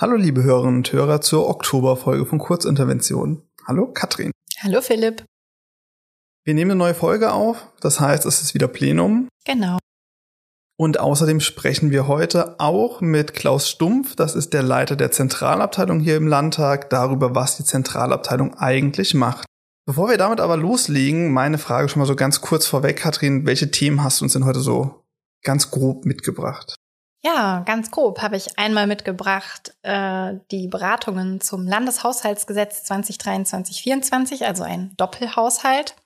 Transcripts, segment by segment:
Hallo liebe Hörerinnen und Hörer zur Oktoberfolge von Kurzintervention. Hallo Katrin. Hallo Philipp. Wir nehmen eine neue Folge auf, das heißt, es ist wieder Plenum. Genau. Und außerdem sprechen wir heute auch mit Klaus Stumpf, das ist der Leiter der Zentralabteilung hier im Landtag, darüber, was die Zentralabteilung eigentlich macht. Bevor wir damit aber loslegen, meine Frage schon mal so ganz kurz vorweg, Katrin, welche Themen hast du uns denn heute so ganz grob mitgebracht? Ja, ganz grob habe ich einmal mitgebracht äh, die Beratungen zum Landeshaushaltsgesetz 2023-24, also ein Doppelhaushalt.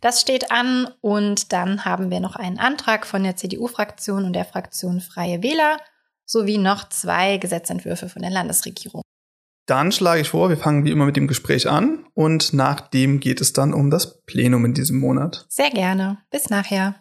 Das steht an und dann haben wir noch einen Antrag von der CDU-Fraktion und der Fraktion Freie Wähler sowie noch zwei Gesetzentwürfe von der Landesregierung. Dann schlage ich vor, wir fangen wie immer mit dem Gespräch an und nach dem geht es dann um das Plenum in diesem Monat. Sehr gerne. Bis nachher.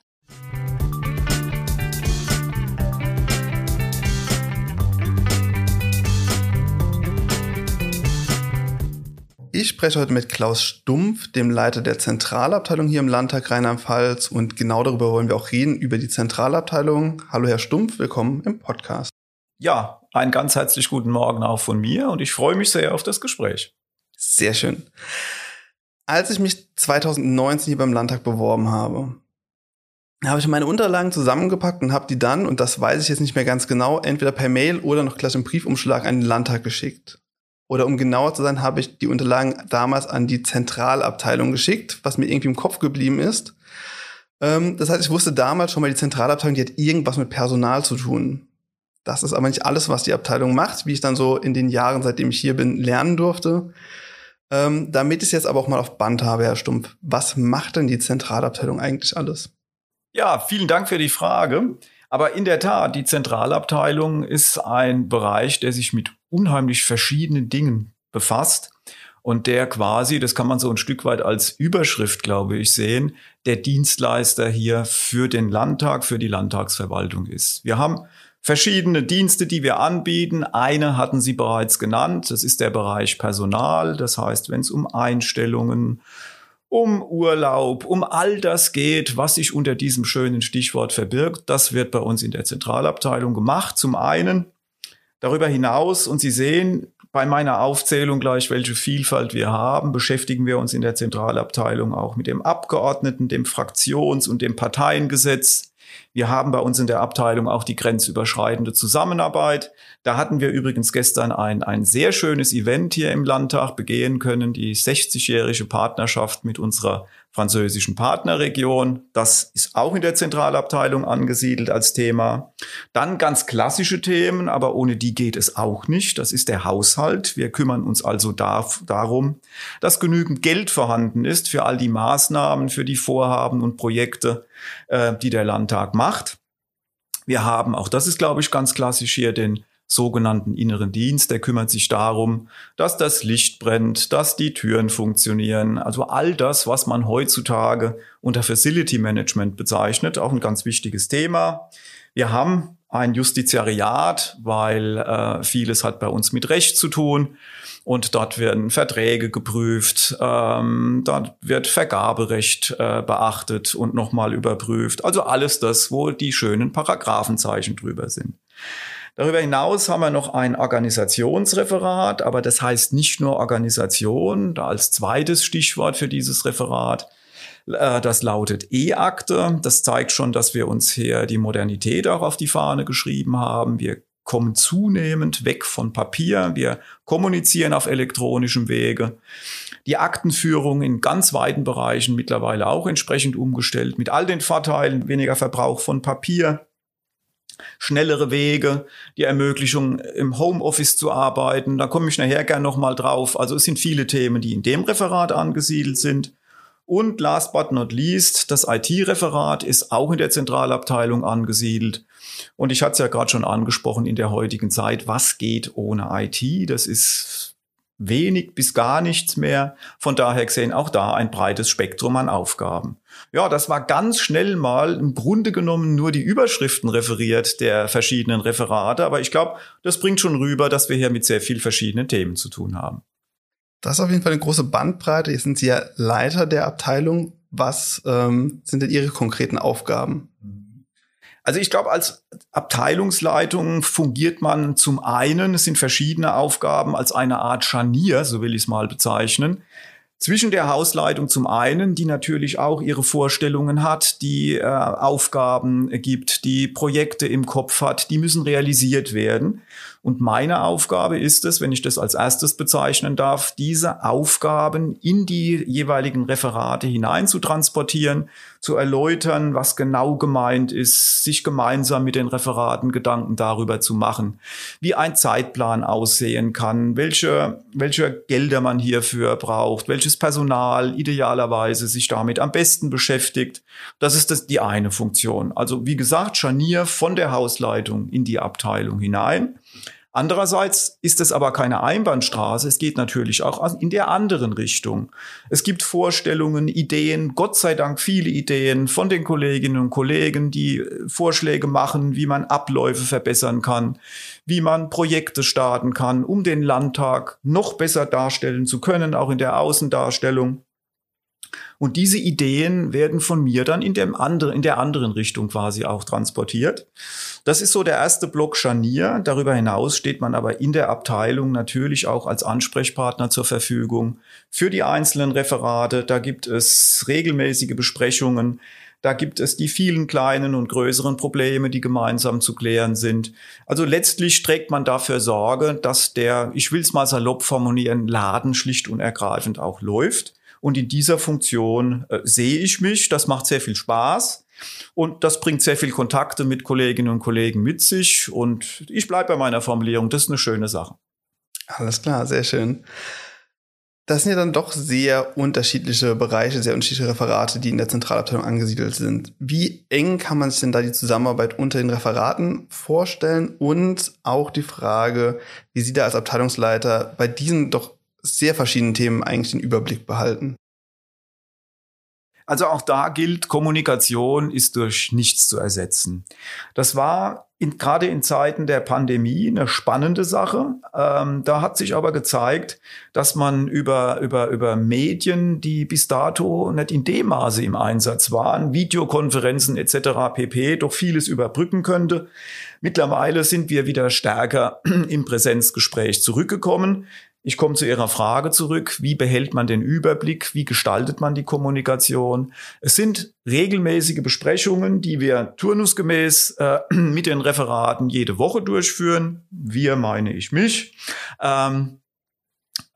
Ich spreche heute mit Klaus Stumpf, dem Leiter der Zentralabteilung hier im Landtag Rheinland-Pfalz. Und genau darüber wollen wir auch reden, über die Zentralabteilung. Hallo Herr Stumpf, willkommen im Podcast. Ja, einen ganz herzlich guten Morgen auch von mir und ich freue mich sehr auf das Gespräch. Sehr schön. Als ich mich 2019 hier beim Landtag beworben habe, habe ich meine Unterlagen zusammengepackt und habe die dann, und das weiß ich jetzt nicht mehr ganz genau, entweder per Mail oder noch gleich im Briefumschlag an den Landtag geschickt oder um genauer zu sein, habe ich die Unterlagen damals an die Zentralabteilung geschickt, was mir irgendwie im Kopf geblieben ist. Ähm, das heißt, ich wusste damals schon mal, die Zentralabteilung, die hat irgendwas mit Personal zu tun. Das ist aber nicht alles, was die Abteilung macht, wie ich dann so in den Jahren, seitdem ich hier bin, lernen durfte. Ähm, damit ich es jetzt aber auch mal auf Band habe, Herr Stumpf, was macht denn die Zentralabteilung eigentlich alles? Ja, vielen Dank für die Frage. Aber in der Tat, die Zentralabteilung ist ein Bereich, der sich mit unheimlich verschiedenen Dingen befasst und der quasi, das kann man so ein Stück weit als Überschrift, glaube ich, sehen, der Dienstleister hier für den Landtag, für die Landtagsverwaltung ist. Wir haben verschiedene Dienste, die wir anbieten. Eine hatten Sie bereits genannt, das ist der Bereich Personal. Das heißt, wenn es um Einstellungen, um Urlaub, um all das geht, was sich unter diesem schönen Stichwort verbirgt. Das wird bei uns in der Zentralabteilung gemacht. Zum einen darüber hinaus, und Sie sehen bei meiner Aufzählung gleich, welche Vielfalt wir haben, beschäftigen wir uns in der Zentralabteilung auch mit dem Abgeordneten, dem Fraktions- und dem Parteiengesetz. Wir haben bei uns in der Abteilung auch die grenzüberschreitende Zusammenarbeit. Da hatten wir übrigens gestern ein, ein sehr schönes Event hier im Landtag begehen können, die 60-jährige Partnerschaft mit unserer französischen Partnerregion. Das ist auch in der Zentralabteilung angesiedelt als Thema. Dann ganz klassische Themen, aber ohne die geht es auch nicht. Das ist der Haushalt. Wir kümmern uns also da, darum, dass genügend Geld vorhanden ist für all die Maßnahmen, für die Vorhaben und Projekte, äh, die der Landtag macht. Wir haben, auch das ist, glaube ich, ganz klassisch hier, den sogenannten inneren Dienst. Der kümmert sich darum, dass das Licht brennt, dass die Türen funktionieren. Also all das, was man heutzutage unter Facility Management bezeichnet, auch ein ganz wichtiges Thema. Wir haben ein Justiziariat, weil äh, vieles hat bei uns mit Recht zu tun. Und dort werden Verträge geprüft, ähm, dort wird Vergaberecht äh, beachtet und nochmal überprüft. Also alles das, wo die schönen Paragraphenzeichen drüber sind. Darüber hinaus haben wir noch ein Organisationsreferat, aber das heißt nicht nur Organisation, da als zweites Stichwort für dieses Referat. Äh, das lautet E-Akte. Das zeigt schon, dass wir uns hier die Modernität auch auf die Fahne geschrieben haben. Wir kommen zunehmend weg von Papier. Wir kommunizieren auf elektronischem Wege. Die Aktenführung in ganz weiten Bereichen mittlerweile auch entsprechend umgestellt mit all den Vorteilen, weniger Verbrauch von Papier, schnellere Wege, die Ermöglichung im Homeoffice zu arbeiten. Da komme ich nachher gern nochmal drauf. Also es sind viele Themen, die in dem Referat angesiedelt sind. Und last but not least, das IT-Referat ist auch in der Zentralabteilung angesiedelt. Und ich hatte es ja gerade schon angesprochen in der heutigen Zeit, was geht ohne IT? Das ist wenig bis gar nichts mehr. Von daher gesehen auch da ein breites Spektrum an Aufgaben. Ja, das war ganz schnell mal im Grunde genommen nur die Überschriften referiert der verschiedenen Referate, aber ich glaube, das bringt schon rüber, dass wir hier mit sehr viel verschiedenen Themen zu tun haben. Das ist auf jeden Fall eine große Bandbreite. Jetzt sind Sie ja Leiter der Abteilung. Was ähm, sind denn Ihre konkreten Aufgaben? Also ich glaube, als Abteilungsleitung fungiert man zum einen, es sind verschiedene Aufgaben, als eine Art Scharnier, so will ich es mal bezeichnen zwischen der Hausleitung zum einen, die natürlich auch ihre Vorstellungen hat, die äh, Aufgaben gibt, die Projekte im Kopf hat, die müssen realisiert werden. Und meine Aufgabe ist es, wenn ich das als erstes bezeichnen darf, diese Aufgaben in die jeweiligen Referate hinein zu transportieren, zu erläutern, was genau gemeint ist, sich gemeinsam mit den Referaten Gedanken darüber zu machen, wie ein Zeitplan aussehen kann, welche, welche Gelder man hierfür braucht, welches Personal idealerweise sich damit am besten beschäftigt. Das ist das, die eine Funktion. Also wie gesagt, Scharnier von der Hausleitung in die Abteilung hinein. Andererseits ist es aber keine Einbahnstraße. Es geht natürlich auch in der anderen Richtung. Es gibt Vorstellungen, Ideen, Gott sei Dank viele Ideen von den Kolleginnen und Kollegen, die äh, Vorschläge machen, wie man Abläufe verbessern kann, wie man Projekte starten kann, um den Landtag noch besser darstellen zu können, auch in der Außendarstellung. Und diese Ideen werden von mir dann in, dem andere, in der anderen Richtung quasi auch transportiert. Das ist so der erste Block Scharnier. Darüber hinaus steht man aber in der Abteilung natürlich auch als Ansprechpartner zur Verfügung für die einzelnen Referate. Da gibt es regelmäßige Besprechungen. Da gibt es die vielen kleinen und größeren Probleme, die gemeinsam zu klären sind. Also letztlich trägt man dafür Sorge, dass der, ich will es mal salopp formulieren, Laden schlicht und ergreifend auch läuft. Und in dieser Funktion äh, sehe ich mich. Das macht sehr viel Spaß. Und das bringt sehr viel Kontakte mit Kolleginnen und Kollegen mit sich. Und ich bleibe bei meiner Formulierung. Das ist eine schöne Sache. Alles klar, sehr schön. Das sind ja dann doch sehr unterschiedliche Bereiche, sehr unterschiedliche Referate, die in der Zentralabteilung angesiedelt sind. Wie eng kann man sich denn da die Zusammenarbeit unter den Referaten vorstellen? Und auch die Frage, wie Sie da als Abteilungsleiter bei diesen doch sehr verschiedenen Themen eigentlich den Überblick behalten. Also auch da gilt, Kommunikation ist durch nichts zu ersetzen. Das war in, gerade in Zeiten der Pandemie eine spannende Sache. Ähm, da hat sich aber gezeigt, dass man über, über, über Medien, die bis dato nicht in dem Maße im Einsatz waren, Videokonferenzen etc. pp, doch vieles überbrücken könnte. Mittlerweile sind wir wieder stärker im Präsenzgespräch zurückgekommen. Ich komme zu Ihrer Frage zurück. Wie behält man den Überblick? Wie gestaltet man die Kommunikation? Es sind regelmäßige Besprechungen, die wir turnusgemäß äh, mit den Referaten jede Woche durchführen. Wir meine ich mich. Ähm,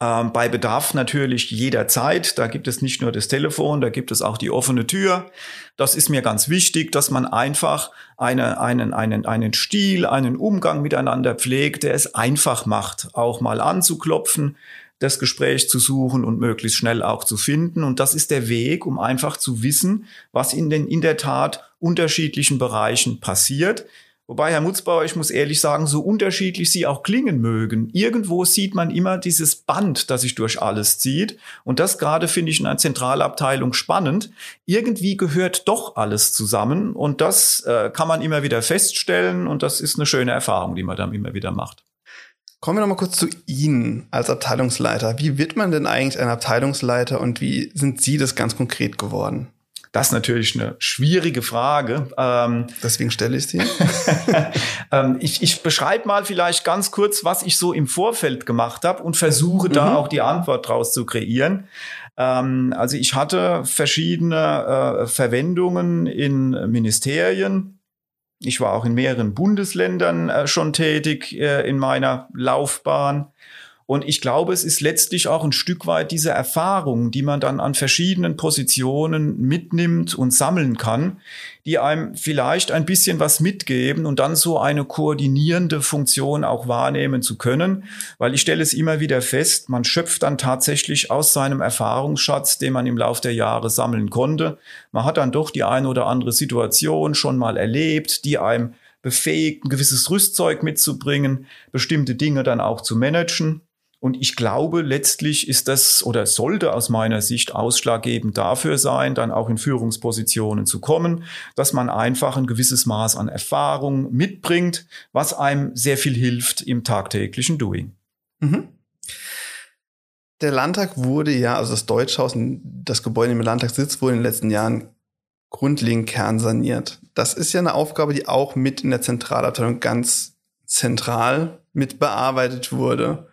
ähm, bei Bedarf natürlich jederzeit. Da gibt es nicht nur das Telefon, da gibt es auch die offene Tür. Das ist mir ganz wichtig, dass man einfach eine, einen, einen, einen Stil, einen Umgang miteinander pflegt, der es einfach macht, auch mal anzuklopfen, das Gespräch zu suchen und möglichst schnell auch zu finden. Und das ist der Weg, um einfach zu wissen, was in den in der Tat unterschiedlichen Bereichen passiert. Wobei, Herr Mutzbauer, ich muss ehrlich sagen, so unterschiedlich Sie auch klingen mögen, irgendwo sieht man immer dieses Band, das sich durch alles zieht. Und das gerade finde ich in einer Zentralabteilung spannend. Irgendwie gehört doch alles zusammen und das äh, kann man immer wieder feststellen und das ist eine schöne Erfahrung, die man dann immer wieder macht. Kommen wir noch mal kurz zu Ihnen als Abteilungsleiter. Wie wird man denn eigentlich ein Abteilungsleiter und wie sind Sie das ganz konkret geworden? Das ist natürlich eine schwierige Frage. Ähm, Deswegen stelle ich sie. ähm, ich, ich beschreibe mal vielleicht ganz kurz, was ich so im Vorfeld gemacht habe und versuche mhm. da auch die Antwort draus zu kreieren. Ähm, also ich hatte verschiedene äh, Verwendungen in Ministerien. Ich war auch in mehreren Bundesländern äh, schon tätig äh, in meiner Laufbahn. Und ich glaube, es ist letztlich auch ein Stück weit diese Erfahrung, die man dann an verschiedenen Positionen mitnimmt und sammeln kann, die einem vielleicht ein bisschen was mitgeben und dann so eine koordinierende Funktion auch wahrnehmen zu können. Weil ich stelle es immer wieder fest, man schöpft dann tatsächlich aus seinem Erfahrungsschatz, den man im Laufe der Jahre sammeln konnte. Man hat dann doch die eine oder andere Situation schon mal erlebt, die einem befähigt, ein gewisses Rüstzeug mitzubringen, bestimmte Dinge dann auch zu managen. Und ich glaube, letztlich ist das oder sollte aus meiner Sicht ausschlaggebend dafür sein, dann auch in Führungspositionen zu kommen, dass man einfach ein gewisses Maß an Erfahrung mitbringt, was einem sehr viel hilft im tagtäglichen Doing. Mhm. Der Landtag wurde ja, also das Deutschhaus, das Gebäude, in dem Landtag sitzt, wurde in den letzten Jahren grundlegend kernsaniert. Das ist ja eine Aufgabe, die auch mit in der Zentralabteilung ganz zentral mit bearbeitet wurde.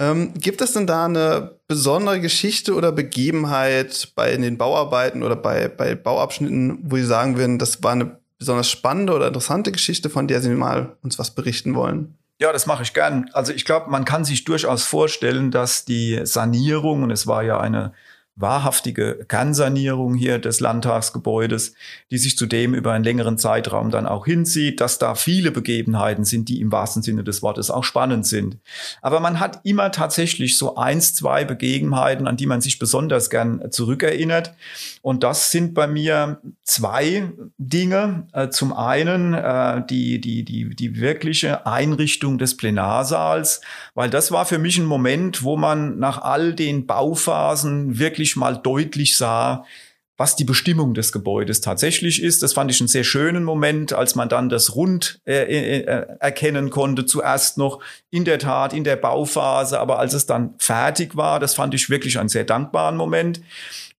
Ähm, gibt es denn da eine besondere Geschichte oder Begebenheit bei den Bauarbeiten oder bei, bei Bauabschnitten, wo Sie sagen würden, das war eine besonders spannende oder interessante Geschichte, von der Sie mal uns was berichten wollen? Ja, das mache ich gern. Also ich glaube, man kann sich durchaus vorstellen, dass die Sanierung, und es war ja eine wahrhaftige Kernsanierung hier des Landtagsgebäudes, die sich zudem über einen längeren Zeitraum dann auch hinzieht, dass da viele Begebenheiten sind, die im wahrsten Sinne des Wortes auch spannend sind. Aber man hat immer tatsächlich so eins, zwei Begebenheiten, an die man sich besonders gern zurückerinnert. Und das sind bei mir zwei Dinge. Äh, zum einen äh, die, die, die, die wirkliche Einrichtung des Plenarsaals, weil das war für mich ein Moment, wo man nach all den Bauphasen wirklich wirklich mal deutlich sah, was die Bestimmung des Gebäudes tatsächlich ist. Das fand ich einen sehr schönen Moment, als man dann das Rund äh, äh, äh, erkennen konnte. Zuerst noch in der Tat in der Bauphase, aber als es dann fertig war, das fand ich wirklich einen sehr dankbaren Moment.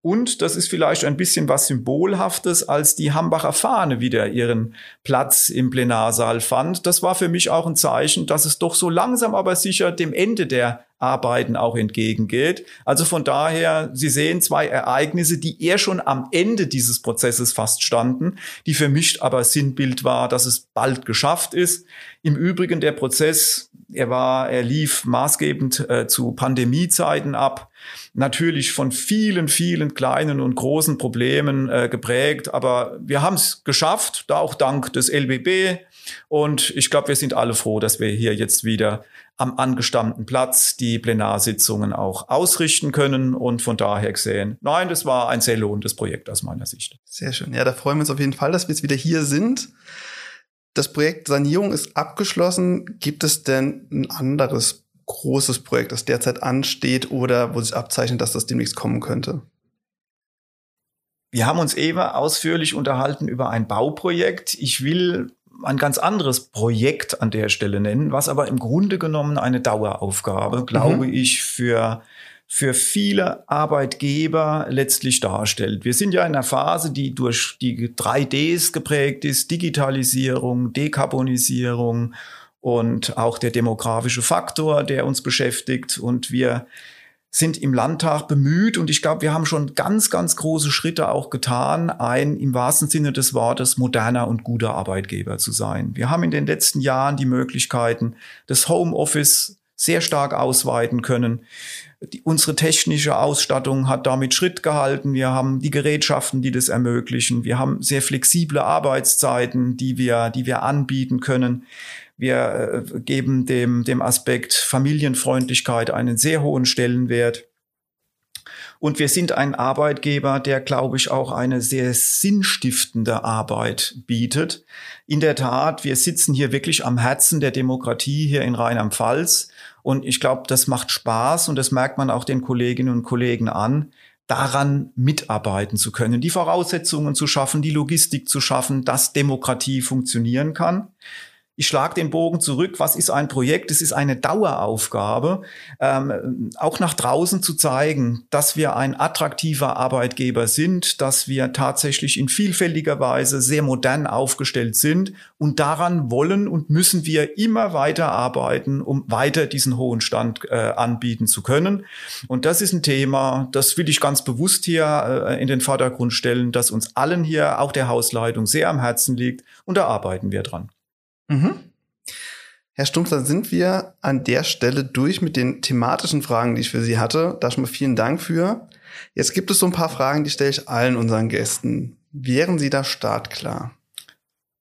Und das ist vielleicht ein bisschen was Symbolhaftes, als die Hambacher Fahne wieder ihren Platz im Plenarsaal fand. Das war für mich auch ein Zeichen, dass es doch so langsam aber sicher dem Ende der Arbeiten auch entgegengeht. Also von daher, Sie sehen zwei Ereignisse, die eher schon am Ende dieses Prozesses fast standen, die für mich aber Sinnbild war, dass es bald geschafft ist. Im Übrigen der Prozess, er war, er lief maßgebend äh, zu Pandemiezeiten ab natürlich von vielen, vielen kleinen und großen Problemen äh, geprägt. Aber wir haben es geschafft, da auch dank des LBB. Und ich glaube, wir sind alle froh, dass wir hier jetzt wieder am angestammten Platz die Plenarsitzungen auch ausrichten können und von daher gesehen, nein, das war ein sehr lohnendes Projekt aus meiner Sicht. Sehr schön. Ja, da freuen wir uns auf jeden Fall, dass wir jetzt wieder hier sind. Das Projekt Sanierung ist abgeschlossen. Gibt es denn ein anderes großes Projekt, das derzeit ansteht oder wo sich abzeichnet, dass das demnächst kommen könnte? Wir haben uns eben ausführlich unterhalten über ein Bauprojekt. Ich will ein ganz anderes Projekt an der Stelle nennen, was aber im Grunde genommen eine Daueraufgabe, glaube mhm. ich, für für viele Arbeitgeber letztlich darstellt. Wir sind ja in einer Phase, die durch die 3Ds geprägt ist, Digitalisierung, Dekarbonisierung und auch der demografische Faktor, der uns beschäftigt. Und wir sind im Landtag bemüht und ich glaube, wir haben schon ganz, ganz große Schritte auch getan, ein im wahrsten Sinne des Wortes moderner und guter Arbeitgeber zu sein. Wir haben in den letzten Jahren die Möglichkeiten des Homeoffice sehr stark ausweiten können. Die, unsere technische Ausstattung hat damit Schritt gehalten. Wir haben die Gerätschaften, die das ermöglichen. Wir haben sehr flexible Arbeitszeiten, die wir, die wir anbieten können. Wir äh, geben dem, dem Aspekt Familienfreundlichkeit einen sehr hohen Stellenwert. Und wir sind ein Arbeitgeber, der, glaube ich, auch eine sehr sinnstiftende Arbeit bietet. In der Tat, wir sitzen hier wirklich am Herzen der Demokratie hier in Rheinland-Pfalz. Und ich glaube, das macht Spaß und das merkt man auch den Kolleginnen und Kollegen an, daran mitarbeiten zu können, die Voraussetzungen zu schaffen, die Logistik zu schaffen, dass Demokratie funktionieren kann ich schlage den Bogen zurück, was ist ein Projekt? Es ist eine Daueraufgabe, ähm, auch nach draußen zu zeigen, dass wir ein attraktiver Arbeitgeber sind, dass wir tatsächlich in vielfältiger Weise sehr modern aufgestellt sind und daran wollen und müssen wir immer weiter arbeiten, um weiter diesen hohen Stand äh, anbieten zu können. Und das ist ein Thema, das will ich ganz bewusst hier äh, in den Vordergrund stellen, dass uns allen hier, auch der Hausleitung, sehr am Herzen liegt und da arbeiten wir dran. Mhm. Herr Stumpf, dann sind wir an der Stelle durch mit den thematischen Fragen, die ich für Sie hatte. Da schon mal vielen Dank für. Jetzt gibt es so ein paar Fragen, die stelle ich allen unseren Gästen. Wären Sie da startklar?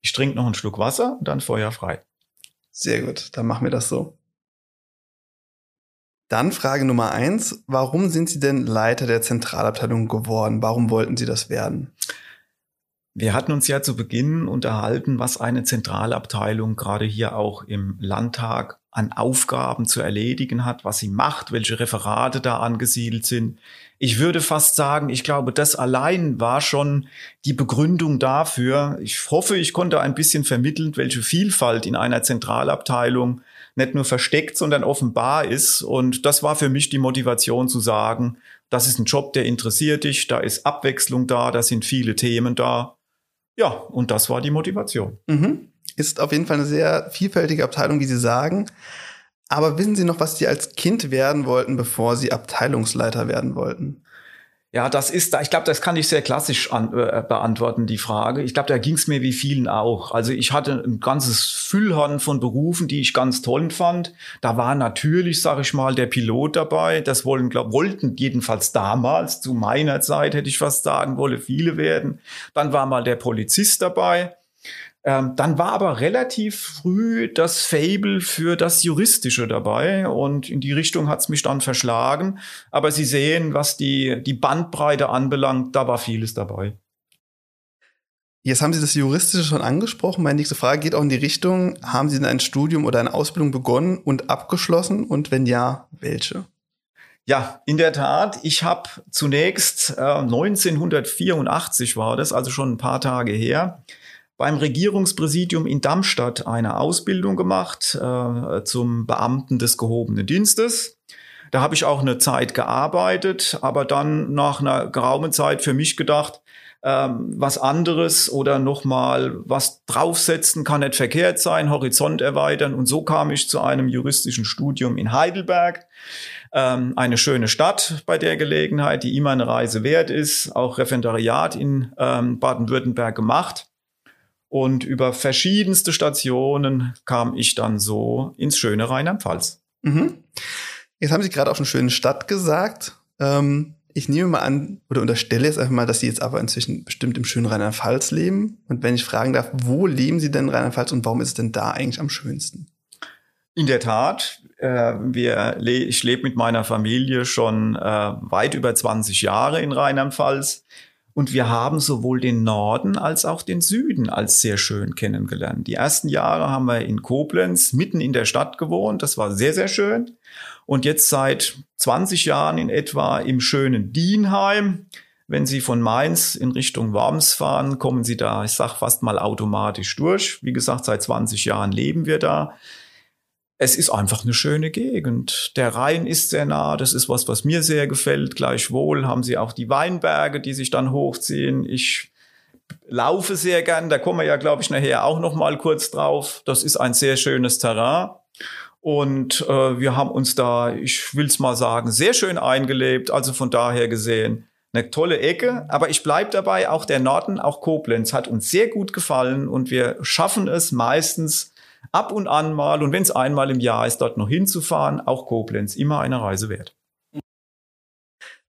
Ich trinke noch einen Schluck Wasser und dann Feuer frei. Sehr gut, dann machen wir das so. Dann Frage Nummer eins. Warum sind Sie denn Leiter der Zentralabteilung geworden? Warum wollten Sie das werden? Wir hatten uns ja zu Beginn unterhalten, was eine Zentralabteilung gerade hier auch im Landtag an Aufgaben zu erledigen hat, was sie macht, welche Referate da angesiedelt sind. Ich würde fast sagen, ich glaube, das allein war schon die Begründung dafür. Ich hoffe, ich konnte ein bisschen vermitteln, welche Vielfalt in einer Zentralabteilung nicht nur versteckt, sondern offenbar ist. Und das war für mich die Motivation zu sagen, das ist ein Job, der interessiert dich, da ist Abwechslung da, da sind viele Themen da. Ja, und das war die Motivation. Mhm. Ist auf jeden Fall eine sehr vielfältige Abteilung, wie Sie sagen. Aber wissen Sie noch, was Sie als Kind werden wollten, bevor Sie Abteilungsleiter werden wollten? Ja, das ist da, ich glaube, das kann ich sehr klassisch an, äh, beantworten, die Frage. Ich glaube, da ging es mir wie vielen auch. Also ich hatte ein ganzes Füllhorn von Berufen, die ich ganz toll fand. Da war natürlich, sage ich mal, der Pilot dabei. Das wollen, glaub, wollten jedenfalls damals, zu meiner Zeit hätte ich fast sagen wollen, viele werden. Dann war mal der Polizist dabei. Ähm, dann war aber relativ früh das Fable für das Juristische dabei und in die Richtung hat's mich dann verschlagen. Aber Sie sehen, was die, die Bandbreite anbelangt, da war vieles dabei. Jetzt haben Sie das Juristische schon angesprochen. Meine nächste Frage geht auch in die Richtung, haben Sie denn ein Studium oder eine Ausbildung begonnen und abgeschlossen? Und wenn ja, welche? Ja, in der Tat. Ich habe zunächst äh, 1984 war das, also schon ein paar Tage her, beim Regierungspräsidium in Darmstadt eine Ausbildung gemacht äh, zum Beamten des gehobenen Dienstes. Da habe ich auch eine Zeit gearbeitet, aber dann nach einer geraumen Zeit für mich gedacht, ähm, was anderes oder nochmal was draufsetzen kann nicht verkehrt sein, Horizont erweitern. Und so kam ich zu einem juristischen Studium in Heidelberg. Ähm, eine schöne Stadt bei der Gelegenheit, die immer eine Reise wert ist. Auch Referendariat in ähm, Baden-Württemberg gemacht. Und über verschiedenste Stationen kam ich dann so ins schöne Rheinland-Pfalz. Mhm. Jetzt haben Sie gerade auch schon schöne Stadt gesagt. Ähm, ich nehme mal an oder unterstelle jetzt einfach mal, dass Sie jetzt aber inzwischen bestimmt im schönen Rheinland-Pfalz leben. Und wenn ich fragen darf, wo leben Sie denn in Rheinland-Pfalz und warum ist es denn da eigentlich am schönsten? In der Tat, äh, wir, ich lebe mit meiner Familie schon äh, weit über 20 Jahre in Rheinland-Pfalz. Und wir haben sowohl den Norden als auch den Süden als sehr schön kennengelernt. Die ersten Jahre haben wir in Koblenz mitten in der Stadt gewohnt. Das war sehr, sehr schön. Und jetzt seit 20 Jahren in etwa im schönen Dienheim. Wenn Sie von Mainz in Richtung Worms fahren, kommen Sie da, ich sag fast mal automatisch durch. Wie gesagt, seit 20 Jahren leben wir da es ist einfach eine schöne Gegend. Der Rhein ist sehr nah, das ist was, was mir sehr gefällt. Gleichwohl haben sie auch die Weinberge, die sich dann hochziehen. Ich laufe sehr gern, da kommen wir ja, glaube ich, nachher auch noch mal kurz drauf. Das ist ein sehr schönes Terrain. Und äh, wir haben uns da, ich will es mal sagen, sehr schön eingelebt. Also von daher gesehen, eine tolle Ecke. Aber ich bleib dabei, auch der Norden, auch Koblenz hat uns sehr gut gefallen und wir schaffen es meistens, ab und an mal und wenn es einmal im Jahr ist, dort noch hinzufahren, auch Koblenz, immer eine Reise wert.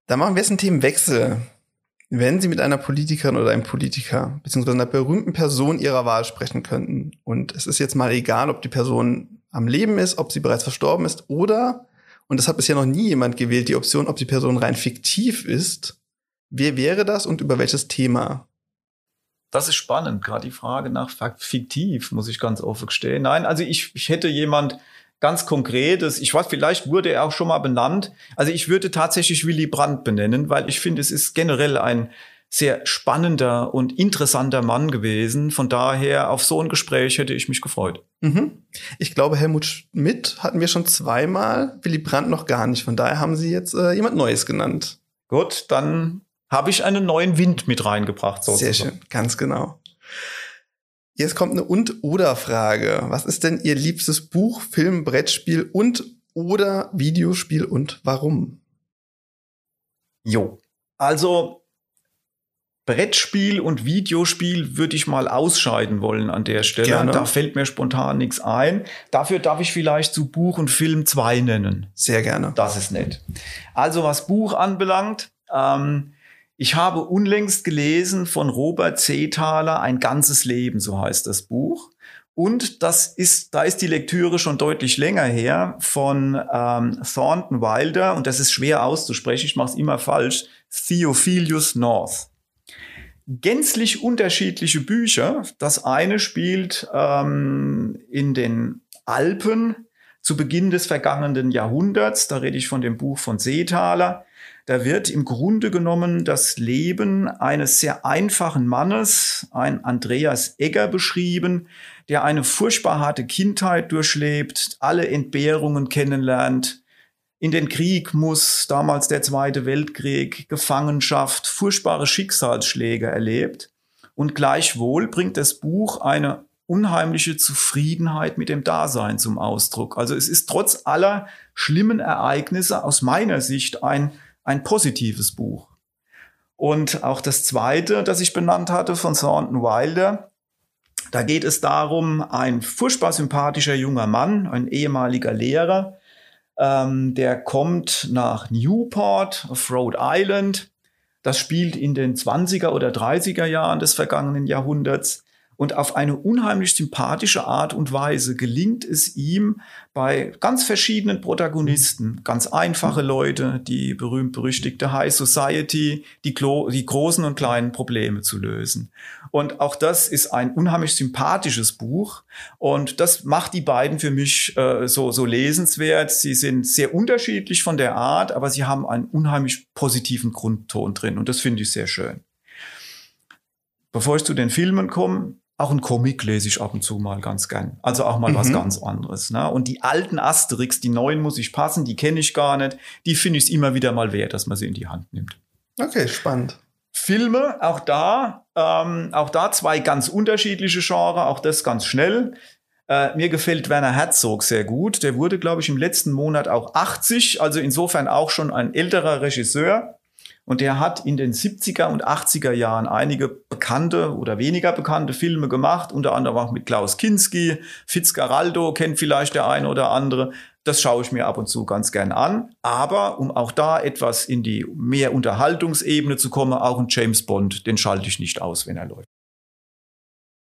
Dann machen wir jetzt einen Themenwechsel. Wenn Sie mit einer Politikerin oder einem Politiker beziehungsweise einer berühmten Person Ihrer Wahl sprechen könnten und es ist jetzt mal egal, ob die Person am Leben ist, ob sie bereits verstorben ist oder, und das hat bisher noch nie jemand gewählt, die Option, ob die Person rein fiktiv ist, wer wäre das und über welches Thema? Das ist spannend, gerade die Frage nach fiktiv, muss ich ganz offen gestehen. Nein, also ich, ich hätte jemand ganz konkretes, ich weiß, vielleicht wurde er auch schon mal benannt. Also ich würde tatsächlich Willy Brandt benennen, weil ich finde, es ist generell ein sehr spannender und interessanter Mann gewesen. Von daher, auf so ein Gespräch hätte ich mich gefreut. Mhm. Ich glaube, Helmut Schmidt hatten wir schon zweimal, Willy Brandt noch gar nicht. Von daher haben Sie jetzt äh, jemand Neues genannt. Gut, dann habe ich einen neuen Wind mit reingebracht. Sozusagen. Sehr schön, ganz genau. Jetzt kommt eine Und-Oder-Frage. Was ist denn Ihr liebstes Buch, Film, Brettspiel und oder Videospiel und warum? Jo, also Brettspiel und Videospiel würde ich mal ausscheiden wollen an der Stelle. Gerne. Da fällt mir spontan nichts ein. Dafür darf ich vielleicht zu Buch und Film zwei nennen. Sehr gerne. Das ist nett. Also was Buch anbelangt, ähm, ich habe unlängst gelesen von Robert Zetaler Ein ganzes Leben, so heißt das Buch. Und das ist, da ist die Lektüre schon deutlich länger her von ähm, Thornton Wilder und das ist schwer auszusprechen, ich mache es immer falsch, Theophilus North. Gänzlich unterschiedliche Bücher. Das eine spielt ähm, in den Alpen zu Beginn des vergangenen Jahrhunderts. Da rede ich von dem Buch von Seethaler. Da wird im Grunde genommen das Leben eines sehr einfachen Mannes, ein Andreas Egger beschrieben, der eine furchtbar harte Kindheit durchlebt, alle Entbehrungen kennenlernt, in den Krieg muss, damals der Zweite Weltkrieg, Gefangenschaft, furchtbare Schicksalsschläge erlebt. Und gleichwohl bringt das Buch eine unheimliche Zufriedenheit mit dem Dasein zum Ausdruck. Also es ist trotz aller schlimmen Ereignisse aus meiner Sicht ein, ein positives Buch. Und auch das zweite, das ich benannt hatte von Thornton Wilder, da geht es darum, ein furchtbar sympathischer junger Mann, ein ehemaliger Lehrer, ähm, der kommt nach Newport auf Rhode Island. Das spielt in den 20er oder 30er Jahren des vergangenen Jahrhunderts. Und auf eine unheimlich sympathische Art und Weise gelingt es ihm, bei ganz verschiedenen Protagonisten, ganz einfache Leute, die berühmt-berüchtigte High Society, die, die großen und kleinen Probleme zu lösen. Und auch das ist ein unheimlich sympathisches Buch. Und das macht die beiden für mich äh, so, so lesenswert. Sie sind sehr unterschiedlich von der Art, aber sie haben einen unheimlich positiven Grundton drin. Und das finde ich sehr schön. Bevor ich zu den Filmen komme, auch ein Comic lese ich ab und zu mal ganz gern. Also auch mal mhm. was ganz anderes. Ne? Und die alten Asterix, die neuen muss ich passen, die kenne ich gar nicht. Die finde ich immer wieder mal wert, dass man sie in die Hand nimmt. Okay, spannend. Filme, auch da, ähm, auch da zwei ganz unterschiedliche Genres, auch das ganz schnell. Äh, mir gefällt Werner Herzog sehr gut. Der wurde, glaube ich, im letzten Monat auch 80, also insofern auch schon ein älterer Regisseur. Und der hat in den 70er und 80er Jahren einige bekannte oder weniger bekannte Filme gemacht, unter anderem auch mit Klaus Kinski, Fitzgeraldo kennt vielleicht der eine oder andere. Das schaue ich mir ab und zu ganz gern an. Aber um auch da etwas in die mehr Unterhaltungsebene zu kommen, auch ein James Bond, den schalte ich nicht aus, wenn er läuft.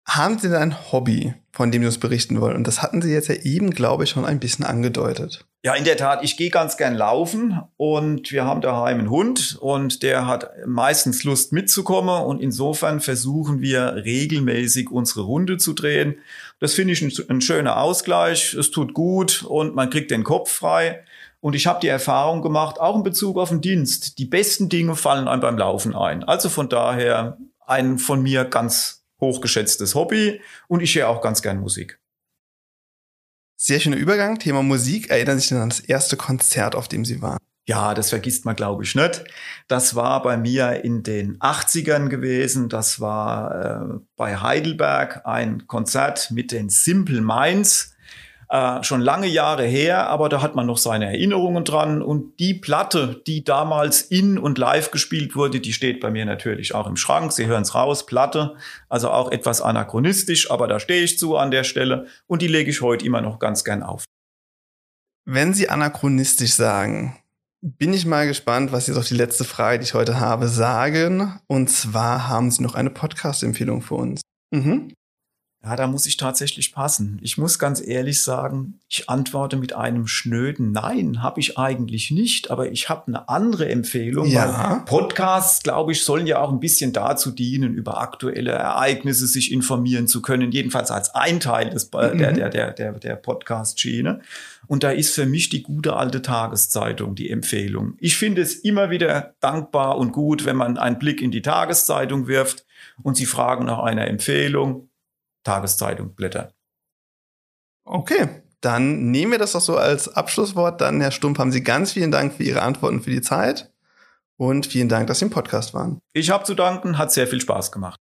Haben Sie denn ein Hobby, von dem Sie uns berichten wollen? Und das hatten Sie jetzt ja eben, glaube ich, schon ein bisschen angedeutet. Ja, in der Tat, ich gehe ganz gern laufen und wir haben daheim einen Hund und der hat meistens Lust mitzukommen und insofern versuchen wir regelmäßig unsere Runde zu drehen. Das finde ich ein, ein schöner Ausgleich, es tut gut und man kriegt den Kopf frei. Und ich habe die Erfahrung gemacht, auch in Bezug auf den Dienst, die besten Dinge fallen einem beim Laufen ein. Also von daher ein von mir ganz hochgeschätztes Hobby und ich höre auch ganz gern Musik. Sehr schöner Übergang. Thema Musik. Erinnern Sie sich an das erste Konzert, auf dem Sie waren? Ja, das vergisst man, glaube ich, nicht. Das war bei mir in den 80ern gewesen. Das war äh, bei Heidelberg ein Konzert mit den Simple Minds. Äh, schon lange Jahre her, aber da hat man noch seine Erinnerungen dran. Und die Platte, die damals in und live gespielt wurde, die steht bei mir natürlich auch im Schrank. Sie hören es raus, Platte. Also auch etwas anachronistisch, aber da stehe ich zu an der Stelle. Und die lege ich heute immer noch ganz gern auf. Wenn Sie anachronistisch sagen, bin ich mal gespannt, was Sie auf die letzte Frage, die ich heute habe, sagen. Und zwar haben Sie noch eine Podcast-Empfehlung für uns. Mhm. Ja, da muss ich tatsächlich passen. Ich muss ganz ehrlich sagen, ich antworte mit einem schnöden Nein, habe ich eigentlich nicht, aber ich habe eine andere Empfehlung. Ja. Podcasts, glaube ich, sollen ja auch ein bisschen dazu dienen, über aktuelle Ereignisse sich informieren zu können, jedenfalls als ein Teil des, mhm. der, der, der, der, der Podcast-Schiene. Und da ist für mich die gute alte Tageszeitung die Empfehlung. Ich finde es immer wieder dankbar und gut, wenn man einen Blick in die Tageszeitung wirft und Sie fragen nach einer Empfehlung Tageszeitung blättern. Okay, dann nehmen wir das doch so als Abschlusswort. Dann, Herr Stumpf, haben Sie ganz vielen Dank für Ihre Antworten für die Zeit und vielen Dank, dass Sie im Podcast waren. Ich habe zu danken, hat sehr viel Spaß gemacht.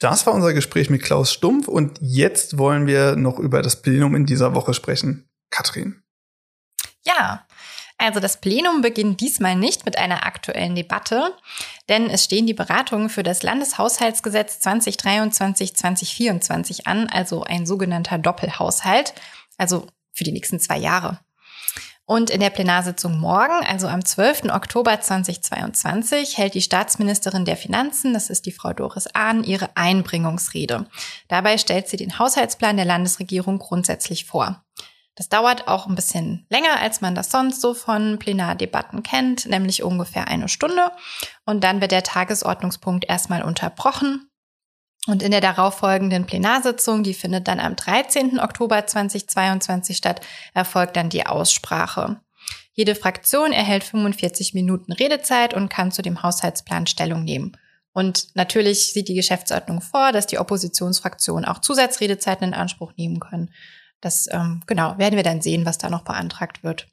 Das war unser Gespräch mit Klaus Stumpf und jetzt wollen wir noch über das Plenum in dieser Woche sprechen. Katrin. Ja, also das Plenum beginnt diesmal nicht mit einer aktuellen Debatte, denn es stehen die Beratungen für das Landeshaushaltsgesetz 2023-2024 an, also ein sogenannter Doppelhaushalt, also für die nächsten zwei Jahre. Und in der Plenarsitzung morgen, also am 12. Oktober 2022, hält die Staatsministerin der Finanzen, das ist die Frau Doris Ahn, ihre Einbringungsrede. Dabei stellt sie den Haushaltsplan der Landesregierung grundsätzlich vor. Das dauert auch ein bisschen länger, als man das sonst so von Plenardebatten kennt, nämlich ungefähr eine Stunde. Und dann wird der Tagesordnungspunkt erstmal unterbrochen. Und in der darauffolgenden Plenarsitzung, die findet dann am 13. Oktober 2022 statt, erfolgt dann die Aussprache. Jede Fraktion erhält 45 Minuten Redezeit und kann zu dem Haushaltsplan Stellung nehmen. Und natürlich sieht die Geschäftsordnung vor, dass die Oppositionsfraktionen auch Zusatzredezeiten in Anspruch nehmen können. Das ähm, genau werden wir dann sehen, was da noch beantragt wird.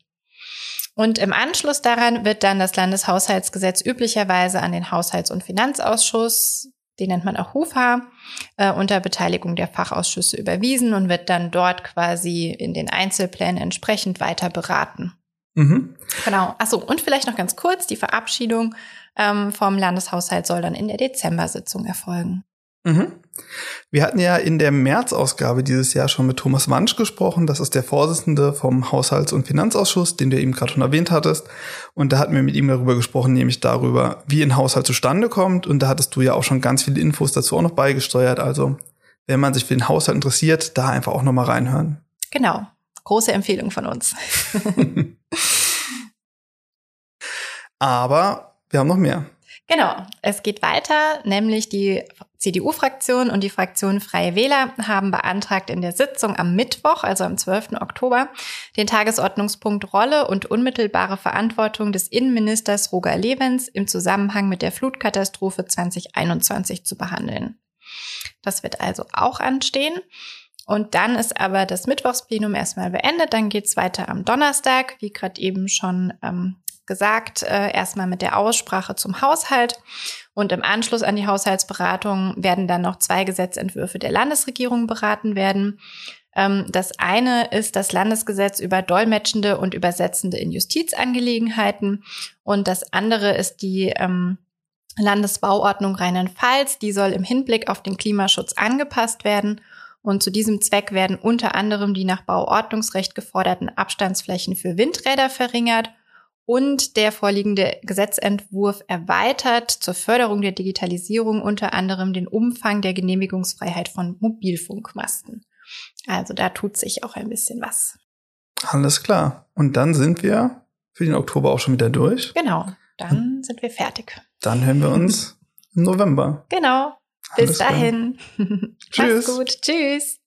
Und im Anschluss daran wird dann das Landeshaushaltsgesetz üblicherweise an den Haushalts- und Finanzausschuss, den nennt man auch HUFA, äh, unter Beteiligung der Fachausschüsse überwiesen und wird dann dort quasi in den Einzelplänen entsprechend weiter beraten. Mhm. Genau. Achso, und vielleicht noch ganz kurz, die Verabschiedung ähm, vom Landeshaushalt soll dann in der Dezember-Sitzung erfolgen. Mhm. Wir hatten ja in der März-Ausgabe dieses Jahr schon mit Thomas Wansch gesprochen. Das ist der Vorsitzende vom Haushalts- und Finanzausschuss, den du eben gerade schon erwähnt hattest. Und da hatten wir mit ihm darüber gesprochen, nämlich darüber, wie ein Haushalt zustande kommt. Und da hattest du ja auch schon ganz viele Infos dazu auch noch beigesteuert. Also, wenn man sich für den Haushalt interessiert, da einfach auch nochmal reinhören. Genau. Große Empfehlung von uns. Aber wir haben noch mehr. Genau, es geht weiter, nämlich die CDU-Fraktion und die Fraktion Freie Wähler haben beantragt in der Sitzung am Mittwoch, also am 12. Oktober, den Tagesordnungspunkt Rolle und unmittelbare Verantwortung des Innenministers Roger Levens im Zusammenhang mit der Flutkatastrophe 2021 zu behandeln. Das wird also auch anstehen. Und dann ist aber das Mittwochsplenum erstmal beendet. Dann geht's weiter am Donnerstag, wie gerade eben schon ähm, gesagt, äh, erstmal mit der Aussprache zum Haushalt. Und im Anschluss an die Haushaltsberatung werden dann noch zwei Gesetzentwürfe der Landesregierung beraten werden. Ähm, das eine ist das Landesgesetz über Dolmetschende und Übersetzende in Justizangelegenheiten. Und das andere ist die ähm, Landesbauordnung Rheinland-Pfalz. Die soll im Hinblick auf den Klimaschutz angepasst werden. Und zu diesem Zweck werden unter anderem die nach Bauordnungsrecht geforderten Abstandsflächen für Windräder verringert und der vorliegende Gesetzentwurf erweitert zur Förderung der Digitalisierung unter anderem den Umfang der Genehmigungsfreiheit von Mobilfunkmasten. Also da tut sich auch ein bisschen was. Alles klar. Und dann sind wir für den Oktober auch schon wieder durch. Genau. Dann hm. sind wir fertig. Dann hören wir uns im November. Genau. Bis Alles dahin. Tschüss. Mach's gut. Tschüss.